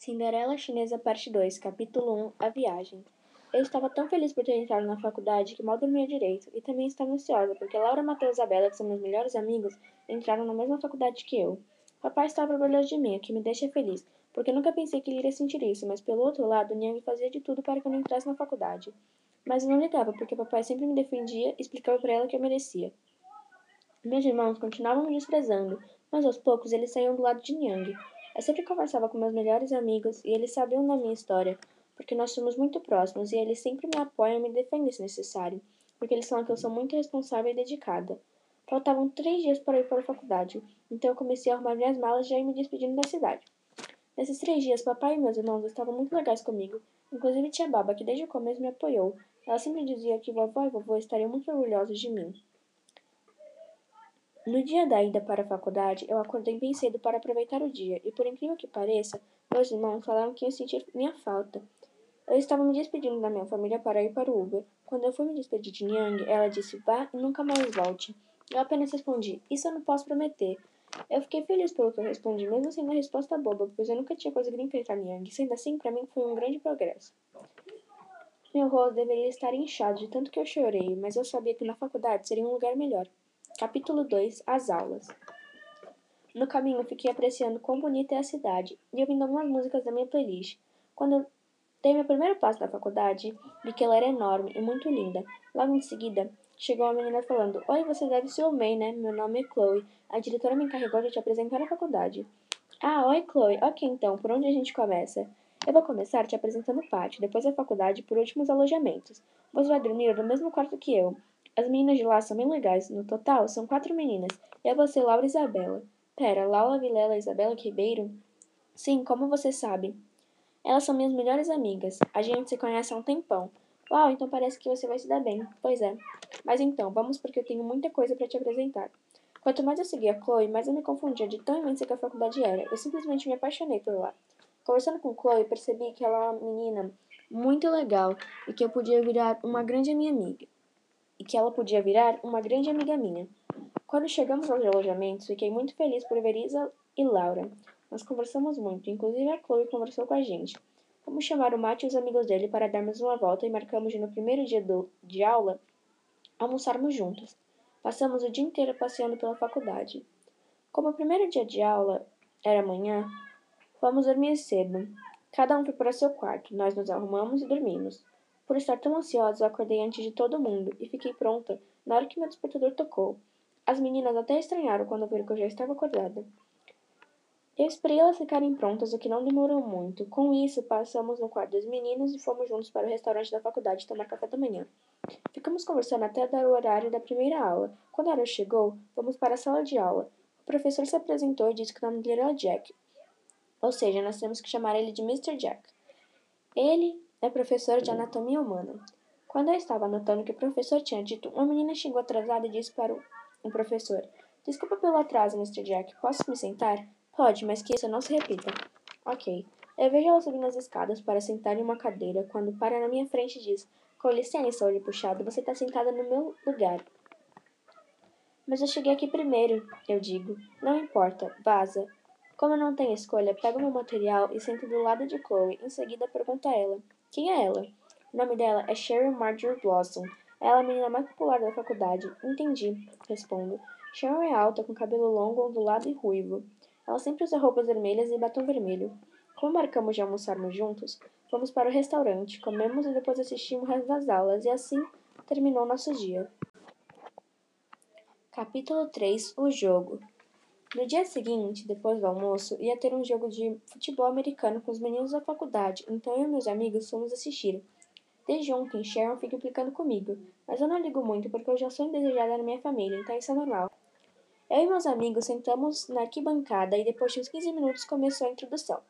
Cinderela Chinesa Parte 2, Capítulo 1 A Viagem. Eu estava tão feliz por ter entrado na faculdade que mal dormia direito, e também estava ansiosa porque Laura, Matheus e Isabela, que são meus melhores amigos, entraram na mesma faculdade que eu. Papai estava orgulhoso de mim, o que me deixa feliz, porque nunca pensei que ele iria sentir isso, mas pelo outro lado, Nyang fazia de tudo para que eu não entrasse na faculdade. Mas eu não ligava, porque papai sempre me defendia e explicava para ela que eu merecia. Meus irmãos continuavam me desprezando, mas aos poucos eles saíam do lado de Nyang. Eu sempre conversava com meus melhores amigos e eles sabiam da minha história, porque nós somos muito próximos e eles sempre me apoiam e me defendem se necessário, porque eles falam que eu sou muito responsável e dedicada. Faltavam três dias para ir para a faculdade, então eu comecei a arrumar minhas malas já ir me despedindo da cidade. Nesses três dias, papai e meus irmãos estavam muito legais comigo, inclusive tia Baba, que desde o começo me apoiou. Ela sempre dizia que vovó e vovô estariam muito orgulhosos de mim. No dia da ida para a faculdade, eu acordei bem cedo para aproveitar o dia, e por incrível que pareça, meus irmãos falaram que iam sentir minha falta. Eu estava me despedindo da minha família para ir para o Uber. Quando eu fui me despedir de Nyang, ela disse vá e nunca mais volte. Eu apenas respondi, isso eu não posso prometer. Eu fiquei feliz pelo que eu respondi, mesmo sendo a resposta boba, pois eu nunca tinha conseguido enfrentar Nyang. Sendo assim, para mim foi um grande progresso. Meu rosto deveria estar inchado de tanto que eu chorei, mas eu sabia que na faculdade seria um lugar melhor. Capítulo 2 As aulas. No caminho, fiquei apreciando quão bonita é a cidade e ouvindo algumas músicas da minha playlist. Quando eu dei meu primeiro passo da faculdade, vi que ela era enorme e muito linda. Logo em seguida, chegou uma menina falando: Oi, você deve ser o May, né? Meu nome é Chloe. A diretora me encarregou de te apresentar na faculdade. Ah, oi, Chloe. Ok, então, por onde a gente começa? Eu vou começar te apresentando o pátio, depois a faculdade por último os alojamentos. Você vai dormir no mesmo quarto que eu. As meninas de lá são bem legais. No total, são quatro meninas. Eu vou ser Laura e Isabela. Pera, Laura Vilela e Isabela Ribeiro? Sim, como você sabe? Elas são minhas melhores amigas. A gente se conhece há um tempão. Uau, então parece que você vai se dar bem. Pois é. Mas então, vamos porque eu tenho muita coisa para te apresentar. Quanto mais eu seguia a Chloe, mais eu me confundia de tão imensa que a faculdade era. Eu simplesmente me apaixonei por lá. Conversando com Chloe, percebi que ela é uma menina muito legal e que eu podia virar uma grande minha amiga e que ela podia virar uma grande amiga minha. Quando chegamos aos alojamentos, fiquei muito feliz por ver Isa e Laura. Nós conversamos muito, inclusive a Chloe conversou com a gente. Vamos chamar o Matt e os amigos dele para darmos uma volta e marcamos de no primeiro dia do, de aula almoçarmos juntos. Passamos o dia inteiro passeando pela faculdade. Como o primeiro dia de aula era amanhã, fomos dormir cedo. Cada um foi para seu quarto. Nós nos arrumamos e dormimos. Por estar tão ansiosa, eu acordei antes de todo mundo e fiquei pronta na hora que meu despertador tocou. As meninas até estranharam quando viram que eu já estava acordada. Eu esperei elas ficarem prontas, o que não demorou muito. Com isso, passamos no quarto dos meninos e fomos juntos para o restaurante da faculdade tomar café da manhã. Ficamos conversando até dar o horário da primeira aula. Quando a hora chegou, fomos para a sala de aula. O professor se apresentou e disse que o nome dele era Jack. Ou seja, nós temos que chamar ele de Mr. Jack. Ele é professor de anatomia humana. Quando eu estava anotando o que o professor tinha dito, uma menina chegou atrasada e disse para o professor: Desculpa pelo atraso, Mr. Jack. Posso me sentar? Pode, mas que isso não se repita. Ok. Eu vejo ela subindo as escadas para sentar em uma cadeira quando para na minha frente e diz: Com licença, olho puxado, você está sentada no meu lugar. Mas eu cheguei aqui primeiro, eu digo. Não importa, vaza. Como eu não tenho escolha, pego meu material e sento do lado de Chloe. Em seguida, pergunto a ela: quem é ela? O nome dela é Sharon Marjorie Blossom. Ela é a menina mais popular da faculdade. Entendi, respondo. Sharon é alta, com cabelo longo, ondulado e ruivo. Ela sempre usa roupas vermelhas e batom vermelho. Como marcamos de almoçarmos juntos, fomos para o restaurante, comemos e depois assistimos o resto das aulas, e assim terminou nosso dia. Capítulo 3 O Jogo no dia seguinte, depois do almoço, ia ter um jogo de futebol americano com os meninos da faculdade, então eu e meus amigos fomos assistir. Desde ontem, Sharon fica implicando comigo, mas eu não ligo muito porque eu já sou indesejada na minha família, então isso é normal. Eu e meus amigos sentamos na arquibancada e depois de uns 15 minutos começou a introdução.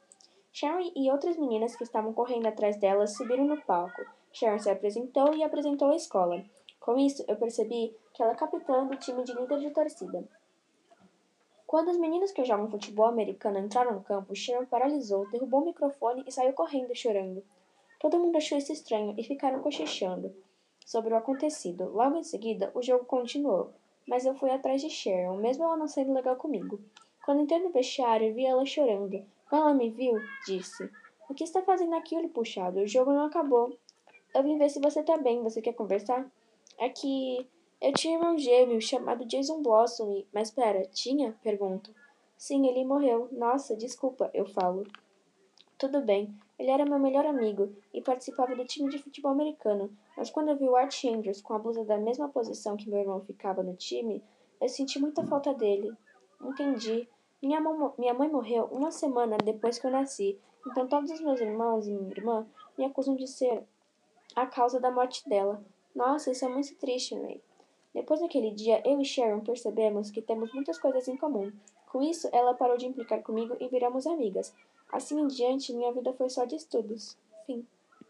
Sharon e outras meninas que estavam correndo atrás delas subiram no palco. Sharon se apresentou e apresentou a escola. Com isso, eu percebi que ela é capitã do time de líder de torcida. Quando os meninos que jogam futebol americano entraram no campo, Sharon paralisou, derrubou o microfone e saiu correndo, chorando. Todo mundo achou isso estranho e ficaram cochichando sobre o acontecido. Logo em seguida, o jogo continuou, mas eu fui atrás de Sharon, mesmo ela não sendo legal comigo. Quando entrei no vestiário, vi ela chorando. Quando ela me viu, disse: O que está fazendo aqui, olho puxado? O jogo não acabou. Eu vim ver se você tá bem. Você quer conversar? É que eu tinha um irmão gêmeo chamado Jason Blossom e... Mas pera, tinha? Pergunto. Sim, ele morreu. Nossa, desculpa, eu falo. Tudo bem. Ele era meu melhor amigo e participava do time de futebol americano. Mas quando eu vi o Art Andrews com a blusa da mesma posição que meu irmão ficava no time, eu senti muita falta dele. Entendi. Minha, minha mãe morreu uma semana depois que eu nasci, então todos os meus irmãos e minha irmã me acusam de ser a causa da morte dela. Nossa, isso é muito triste, Ray. Depois daquele dia, eu e Sharon percebemos que temos muitas coisas em comum. Com isso, ela parou de implicar comigo e viramos amigas. Assim em diante, minha vida foi só de estudos. Fim.